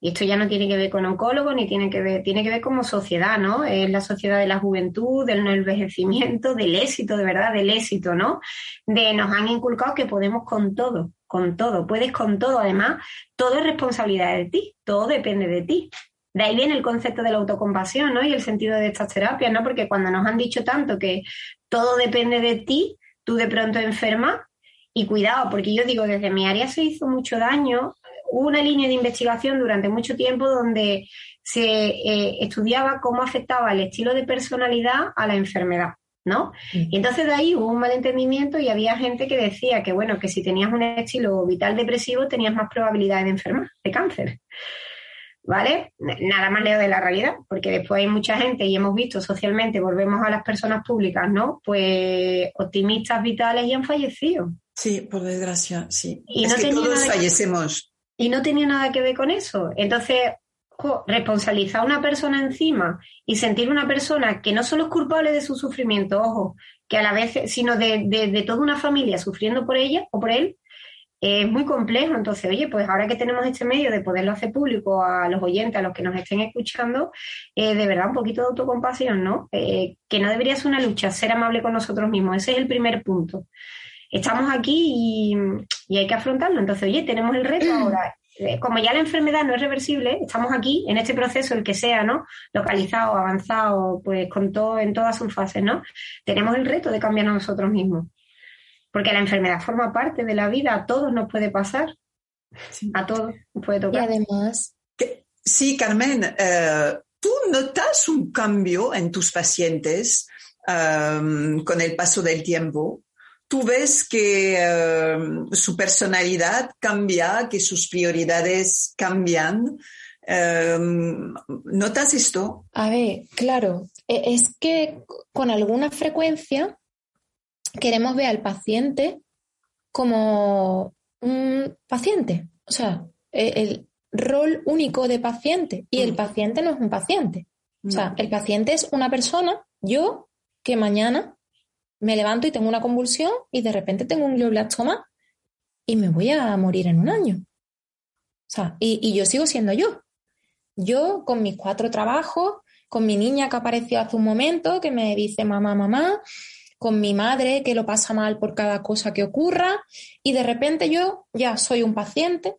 Y esto ya no tiene que ver con oncólogos, ni tiene que ver, tiene que ver como sociedad, ¿no? Es la sociedad de la juventud, del no envejecimiento, del éxito, de verdad, del éxito, ¿no? De nos han inculcado que podemos con todo, con todo, puedes con todo. Además, todo es responsabilidad de ti, todo depende de ti. De ahí viene el concepto de la autocompasión, ¿no? Y el sentido de estas terapias, ¿no? Porque cuando nos han dicho tanto que todo depende de ti, tú de pronto enfermas Y cuidado, porque yo digo, desde mi área se hizo mucho daño. Hubo una línea de investigación durante mucho tiempo donde se eh, estudiaba cómo afectaba el estilo de personalidad a la enfermedad. ¿no? Mm. Y entonces de ahí hubo un malentendimiento y había gente que decía que, bueno, que si tenías un estilo vital depresivo tenías más probabilidades de enfermar de cáncer. ¿Vale? Nada más leo de la realidad, porque después hay mucha gente y hemos visto socialmente, volvemos a las personas públicas, ¿no? Pues optimistas vitales y han fallecido. Sí, por desgracia, sí. Y no que todos fallecemos. y no tenía nada que ver con eso. Entonces, responsabilizar a una persona encima y sentir una persona que no solo es culpable de su sufrimiento, ojo, que a la vez, sino de, toda una familia sufriendo por ella o por él, es muy complejo. Entonces, oye, pues ahora que tenemos este medio de poderlo hacer público a los oyentes, a los que nos estén escuchando, eh, de verdad un poquito de autocompasión, ¿no? Eh, que no debería ser una lucha, ser amable con nosotros mismos. Ese es el primer punto. Estamos aquí y, y hay que afrontarlo. Entonces, oye, tenemos el reto ahora eh, como ya la enfermedad no es reversible, estamos aquí en este proceso, el que sea, ¿no? Localizado, avanzado, pues con todo, en todas sus fases, ¿no? Tenemos el reto de cambiar a nosotros mismos. Porque la enfermedad forma parte de la vida, a todos nos puede pasar. A todos nos puede tocar. Y además. Sí, Carmen, eh, ¿tú notas un cambio en tus pacientes eh, con el paso del tiempo? tú ves que eh, su personalidad cambia, que sus prioridades cambian. Eh, ¿Notas esto? A ver, claro, e, es que con alguna frecuencia queremos ver al paciente como un paciente, o sea, el rol único de paciente y el mm. paciente no es un paciente. O sea, el paciente es una persona, yo, que mañana me levanto y tengo una convulsión y de repente tengo un glioblastoma y me voy a morir en un año. O sea, y, yo sigo siendo yo. Yo con mis cuatro trabajos, con mi niña que apareció hace un momento, que me dice mamá, mamá, con mi madre que lo pasa mal por cada cosa que ocurra, y de repente yo ya soy un paciente,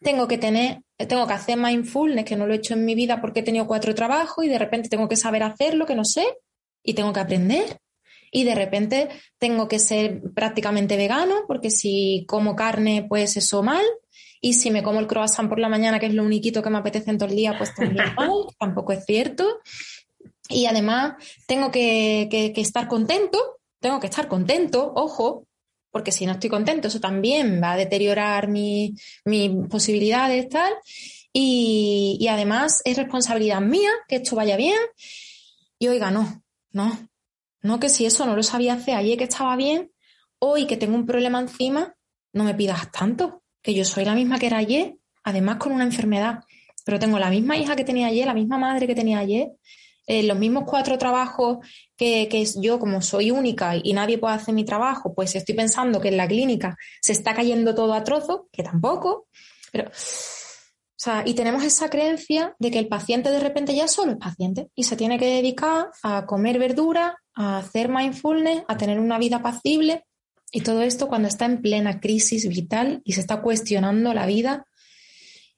tengo que tener, tengo que hacer mindfulness, que no lo he hecho en mi vida porque he tenido cuatro trabajos, y de repente tengo que saber hacerlo, que no sé, y tengo que aprender y de repente tengo que ser prácticamente vegano porque si como carne pues eso mal y si me como el croissant por la mañana que es lo único que me apetece en todo el día pues también mal, tampoco es cierto. Y además tengo que, estar contento, tengo que estar contento, ojo, porque si no estoy contento, eso también va a deteriorar mis posibilidades, tal. Y, y, además es responsabilidad mía que esto vaya bien. Y oiga, no, no, no, que si eso no lo sabía hacer ayer que estaba bien, hoy que tengo un problema encima, no me pidas tanto, que yo soy la misma que era ayer, además con una enfermedad, pero tengo la misma hija que tenía ayer, la misma madre que tenía ayer, eh, los mismos cuatro trabajos que, que yo, como soy única y nadie puede hacer mi trabajo, pues estoy pensando que en la clínica se está cayendo todo a trozos, que tampoco, pero o sea, y tenemos esa creencia de que el paciente de repente ya solo es paciente y se tiene que dedicar a comer verdura, a hacer mindfulness, a tener una vida pacible y todo esto cuando está en plena crisis vital y se está cuestionando la vida.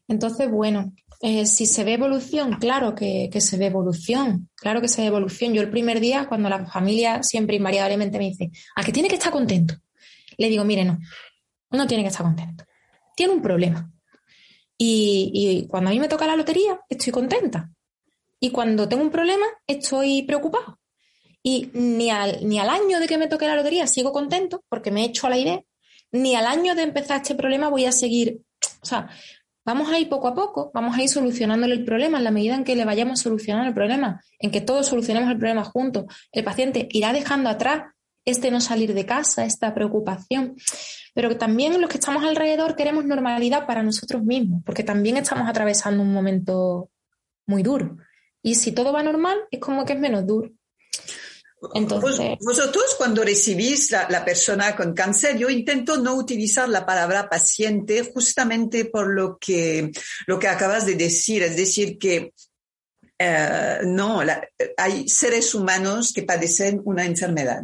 Entonces, bueno, eh, si se ve evolución, claro que, se ve evolución, claro que se ve evolución. Yo el primer día, cuando la familia siempre invariablemente me dice, ¿a que tiene que estar contento? Le digo, mire, no, no tiene que estar contento. Tiene un problema y, cuando a mí me toca la lotería, estoy contenta. Y cuando tengo un problema, estoy preocupado. Y ni al, ni al año de que me toque la lotería sigo contento, porque me he hecho la idea, ni al año de empezar este problema voy a seguir. O sea, vamos a ir poco a poco, vamos a ir solucionándole el problema en la medida en que le vayamos solucionando el problema, en que todos solucionemos el problema juntos. El paciente irá dejando atrás este no salir de casa, esta preocupación pero también los que estamos alrededor queremos normalidad para nosotros mismos, porque también estamos atravesando un momento muy duro. Y si todo va normal, es como que es menos duro. Entonces, vosotros cuando recibís la, la, persona con cáncer, yo intento no utilizar la palabra paciente justamente por lo que, lo que acabas de decir, es decir, que eh, no, hay seres humanos que padecen una enfermedad.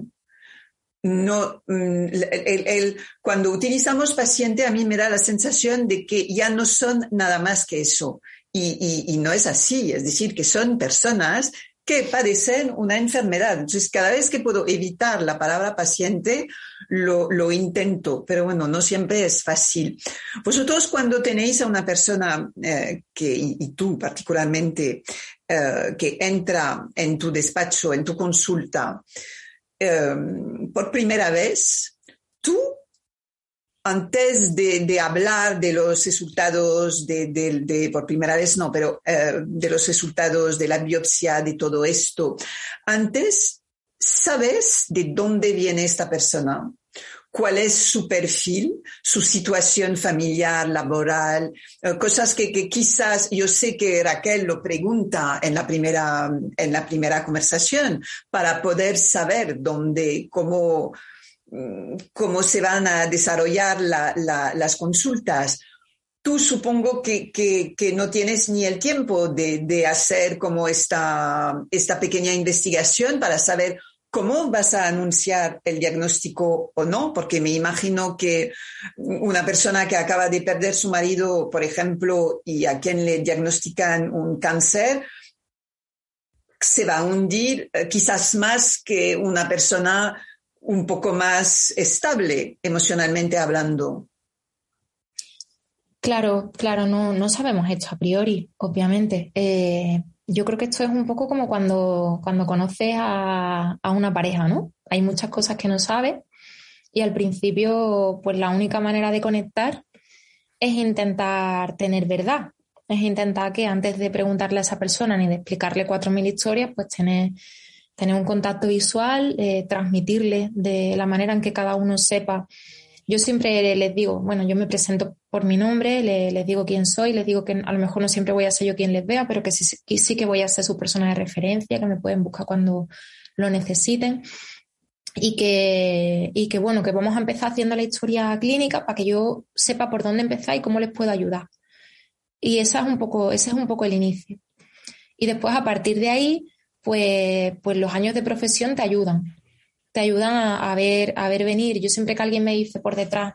No, mm, el, cuando utilizamos paciente a mí me da la sensación de que ya no son nada más que eso. Y, y, no es así, es decir, que son personas que padecen una enfermedad. Entonces, cada vez que puedo evitar la palabra paciente, lo, intento, pero bueno, no siempre es fácil. Vosotros cuando tenéis a una persona eh, que, y, tú particularmente, eh, que entra en tu despacho, en tu consulta, eh, por primera vez, tú antes de, hablar de los resultados de, por primera vez no, pero de los resultados de la biopsia, de todo esto, antes sabes de dónde viene esta persona, cuál es su perfil, su situación familiar, laboral, eh, cosas que, quizás yo sé que Raquel lo pregunta en la primera, en la primera conversación para poder saber dónde, cómo, cómo se van a desarrollar las consultas. Tú supongo que, que, no tienes ni el tiempo de, de hacer como esta, esta pequeña investigación para saber ¿Cómo vas a anunciar el diagnóstico o no? Porque me imagino que una persona que acaba de perder su marido, por ejemplo, y a quien le diagnostican un cáncer, se va a hundir eh, quizás más que una persona un poco más estable emocionalmente hablando. Claro, claro, no, no sabemos esto a priori, obviamente. Eh, yo creo que esto es un poco como cuando, cuando conoces a, una pareja, ¿no? Hay muchas cosas que no sabes y al principio, pues la única manera de conectar es intentar tener verdad. Es intentar que antes de preguntarle a esa persona ni de explicarle cuatro mil historias, pues tener, tener un contacto visual, eh, transmitirle de la manera en que cada uno sepa yo siempre les digo, bueno, yo me presento por mi nombre, les, digo quién soy, les digo que a lo mejor no siempre voy a ser yo quien les vea, pero que sí, que voy a ser su persona de referencia, que me pueden buscar cuando lo necesiten. Y que, y que bueno, que vamos a empezar haciendo la historia clínica para que yo sepa por dónde empezar y cómo les puedo ayudar. Y esa es un poco, ese es un poco el inicio. Y después, a partir de ahí, pues, pues los años de profesión te ayudan te ayudan a, ver, a ver venir. Yo siempre que alguien me dice por detrás,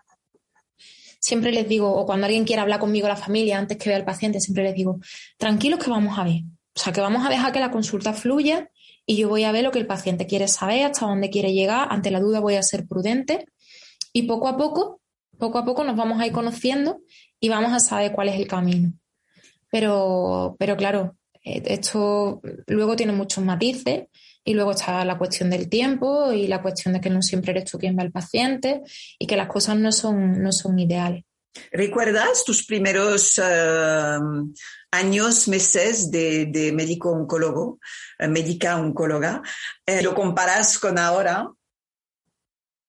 siempre les digo, o cuando alguien quiere hablar conmigo, la familia, antes que vea al paciente, siempre les digo, tranquilos que vamos a ver. O sea, que vamos a dejar que la consulta fluya y yo voy a ver lo que el paciente quiere saber, hasta dónde quiere llegar. Ante la duda voy a ser prudente y poco a poco, poco a poco nos vamos a ir conociendo y vamos a saber cuál es el camino. Pero, pero claro, esto luego tiene muchos matices y luego está la cuestión del tiempo y la cuestión de que no siempre eres tú quien va al paciente y que las cosas no son, no son ideales. ¿Recuerdas tus primeros eh, años, meses de, médico oncólogo, eh, médica oncóloga? Eh, ¿Lo comparas con ahora?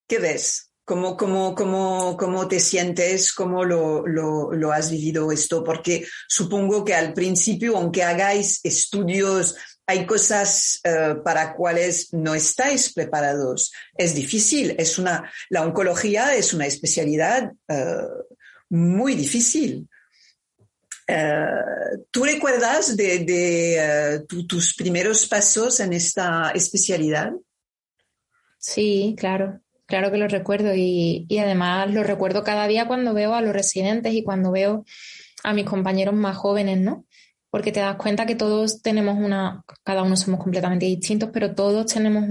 ¿Qué ves? ¿Cómo, cómo, cómo, cómo te sientes? ¿Cómo lo, lo, has vivido esto? Porque supongo que al principio, aunque hagáis estudios hay cosas eh, para cuales no estáis preparados. Es difícil, es una, la oncología es una especialidad eh, muy difícil. Eh, ¿Tú recuerdas de, tus primeros pasos en esta especialidad? Sí, claro, claro que lo recuerdo y, además lo recuerdo cada día cuando veo a los residentes y cuando veo a mis compañeros más jóvenes, ¿no? porque te das cuenta que todos tenemos una, cada uno somos completamente distintos, pero todos tenemos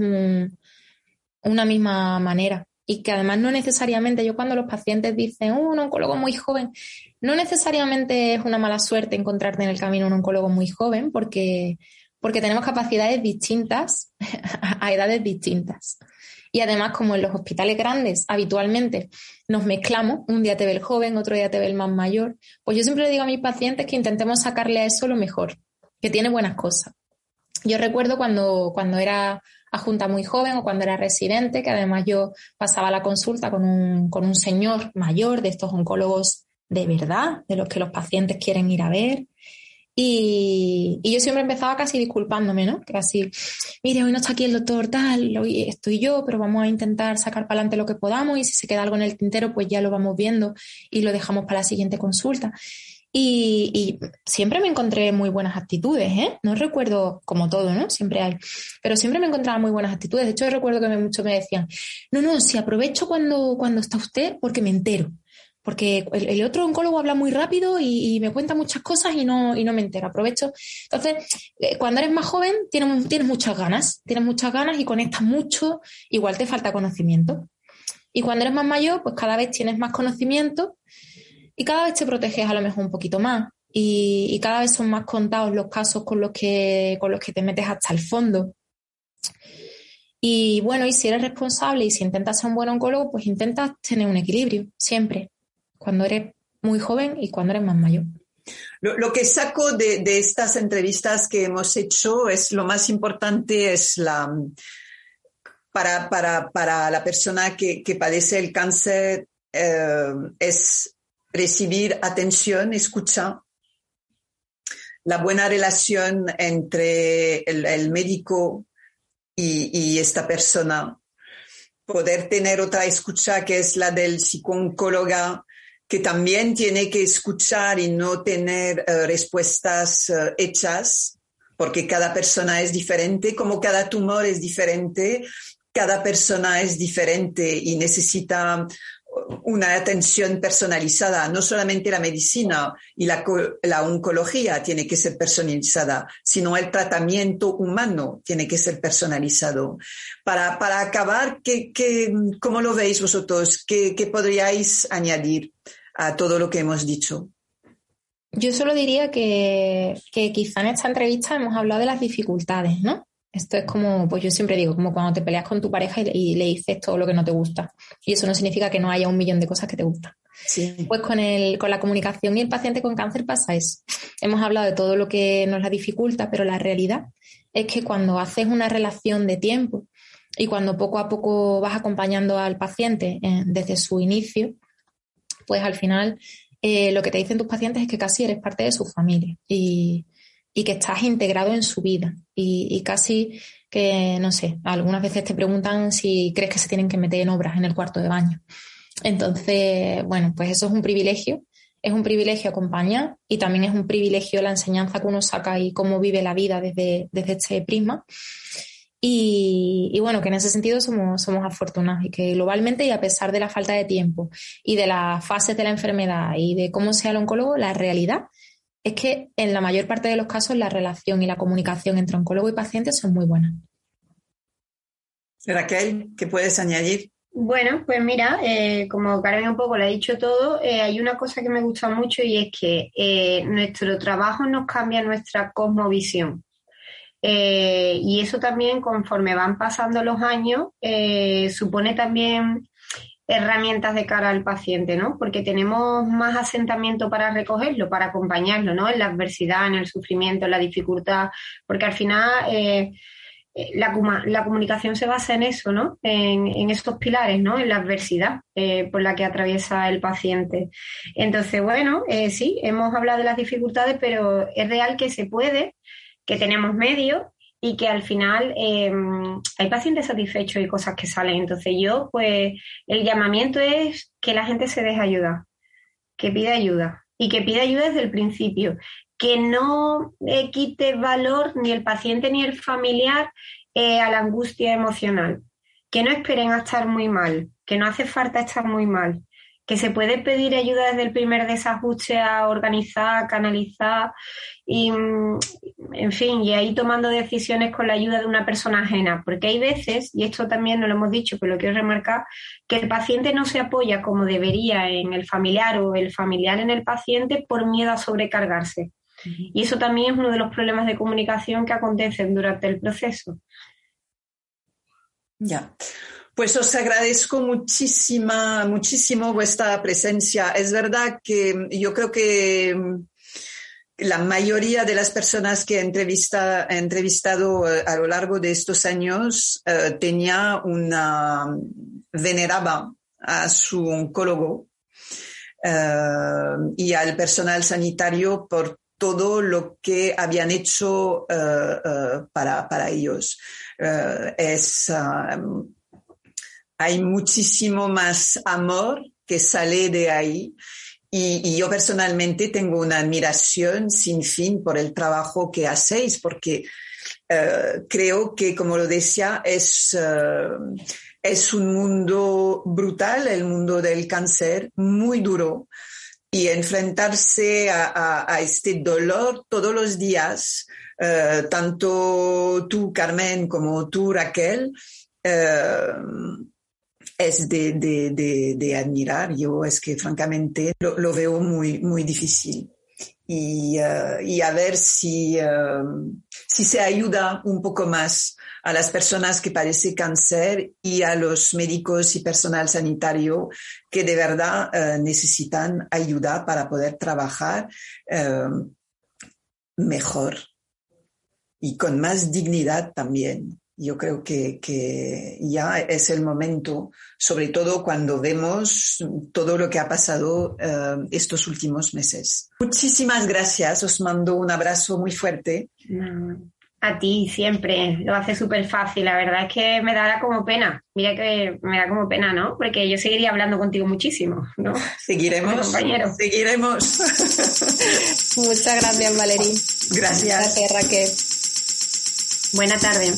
una misma manera. Y que además no necesariamente, yo cuando los pacientes dicen, oh, un oncólogo muy joven, no necesariamente es una mala suerte encontrarte en el camino un oncólogo muy joven, porque, porque tenemos capacidades distintas a edades distintas. Y además, como en los hospitales grandes habitualmente nos mezclamos, un día te ve el joven, otro día te ve el más mayor, pues yo siempre le digo a mis pacientes que intentemos sacarle a eso lo mejor, que tiene buenas cosas. Yo recuerdo cuando, cuando era adjunta muy joven o cuando era residente, que además yo pasaba la consulta con un, con un señor mayor de estos oncólogos de verdad, de los que los pacientes quieren ir a ver, y, yo siempre empezaba casi disculpándome, ¿no? Casi, mire, hoy no está aquí el doctor tal, hoy estoy yo, pero vamos a intentar sacar para adelante lo que podamos y si se queda algo en el tintero, pues ya lo vamos viendo y lo dejamos para la siguiente consulta. Y, siempre me encontré muy buenas actitudes, ¿eh? No recuerdo como todo, ¿no? Siempre hay. Pero siempre me encontraba muy buenas actitudes. De hecho, recuerdo que muchos me decían, no, no, si aprovecho cuando, cuando está usted porque me entero porque el, otro oncólogo habla muy rápido y, me cuenta muchas cosas y no, me entero, aprovecho. Entonces, eh, cuando eres más joven, tienes, muchas ganas, tienes muchas ganas y conectas mucho, igual te falta conocimiento. Y cuando eres más mayor, pues cada vez tienes más conocimiento y cada vez te proteges a lo mejor un poquito más. Y, y cada vez son más contados los casos con los que, con los que te metes hasta el fondo. Y bueno, y si eres responsable y si intentas ser un buen oncólogo, pues intentas tener un equilibrio, siempre, cuando eres muy joven y cuando eres más mayor. Lo, que saco de, estas entrevistas que hemos hecho es lo más importante, es la para, para, la persona que, padece el cáncer, eh, es recibir atención, escucha, la buena relación entre el médico y, esta persona. Poder tener otra escucha que es la del psicóloga, que también tiene que escuchar y no tener eh, respuestas eh, hechas, porque cada persona es diferente, como cada tumor es diferente, cada persona es diferente y necesita una atención personalizada. No solamente la medicina y la, oncología tiene que ser personalizada, sino el tratamiento humano tiene que ser personalizado. Para, para acabar, ¿qué, qué, cómo lo veis vosotros? ¿Qué, ¿Qué podríais añadir a todo lo que hemos dicho? Yo solo diría que, que quizá en esta entrevista hemos hablado de las dificultades, ¿no? Esto es como, pues yo siempre digo, como cuando te peleas con tu pareja y, le dices todo lo que no te gusta. Y eso no significa que no haya un millón de cosas que te gustan. Pues con, el, con la comunicación y el paciente con cáncer pasa eso. Hemos hablado de todo lo que nos la dificulta, pero la realidad es que cuando haces una relación de tiempo y cuando poco a poco vas acompañando al paciente eh, desde su inicio, pues al final eh, lo que te dicen tus pacientes es que casi eres parte de su familia. Y, y que estás integrado en su vida. Y, casi que, no sé, algunas veces te preguntan si crees que se tienen que meter en obras en el cuarto de baño. Entonces, bueno, pues eso es un privilegio. Es un privilegio acompañar y también es un privilegio la enseñanza que uno saca y cómo vive la vida desde, desde este prisma. Y, y, bueno, que en ese sentido somos, somos afortunados y que globalmente y a pesar de la falta de tiempo y de las fases de la enfermedad y de cómo sea el oncólogo, la realidad es que en la mayor parte de los casos la relación y la comunicación entre oncólogo y paciente son muy buenas. Raquel, ¿qué puedes añadir? Bueno, pues mira, eh, como Carmen un poco le ha dicho todo, eh, hay una cosa que me gusta mucho y es que eh, nuestro trabajo nos cambia nuestra cosmovisión. Y eso también, conforme van pasando los años, supone también herramientas de cara al paciente, ¿no? Porque tenemos más asentamiento para recogerlo, para acompañarlo, ¿no? En la adversidad, en el sufrimiento, en la dificultad, porque al final eh, eh, la, comunicación se basa en eso, ¿no? En, esos pilares, ¿no? En la adversidad eh, por la que atraviesa el paciente. Entonces, bueno, sí, hemos hablado de las dificultades, pero es real que se puede, que tenemos medios y que al final eh, hay pacientes satisfechos y cosas que salen. Entonces yo, pues el llamamiento es que la gente se deje ayudar, que pida ayuda y que pida ayuda desde el principio, que no quite valor ni el paciente ni el familiar eh, a la angustia emocional, que no esperen a estar muy mal, que no hace falta estar muy mal, que se puede pedir ayuda desde el primer desajuste a organizar, canalizar y, mm, en fin, y ahí tomando decisiones con la ayuda de una persona ajena, porque hay veces, y esto también no lo hemos dicho, pero lo quiero remarcar, que el paciente no se apoya como debería en el familiar o el familiar en el paciente por miedo a sobrecargarse. Y eso también es uno de los problemas de comunicación que acontecen durante el proceso. Ya. Pues os agradezco muchísima, muchísimo vuestra presencia. Es verdad que yo creo que mm, la mayoría de las personas que he, entrevistado eh, a lo largo de estos años eh, tenía una veneraba a su oncólogo eh, y al personal sanitario por todo lo que habían hecho para, para, ellos. es hay muchísimo más amor que sale de ahí. Y, yo personalmente tengo una admiración sin fin por el trabajo que hacéis, porque eh, creo que, como lo decía, es, eh, es un mundo brutal, el mundo del cáncer, muy duro. Y enfrentarse a, este dolor todos los días, eh, tanto tú, Carmen, como tú, Raquel, eh, es de, admirar. Yo es que francamente lo, veo muy, muy difícil. Y, eh, a ver si, si se ayuda un poco más a las personas que padecen cáncer y a los médicos y personal sanitario que de verdad eh, necesitan ayuda para poder trabajar mejor y con más dignidad también. Yo creo que, ya es el momento, sobre todo cuando vemos todo lo que ha pasado eh, estos últimos meses. Muchísimas gracias, os mando un abrazo muy fuerte. A ti siempre, lo hace súper fácil. La verdad es que me dará como pena. Mira que me da como pena, ¿no? Porque yo seguiría hablando contigo muchísimo, ¿no? Seguiremos. Compañero. Seguiremos. Muchas gracias, Valerín. Gracias. Gracias, Raquel. Buena tarde.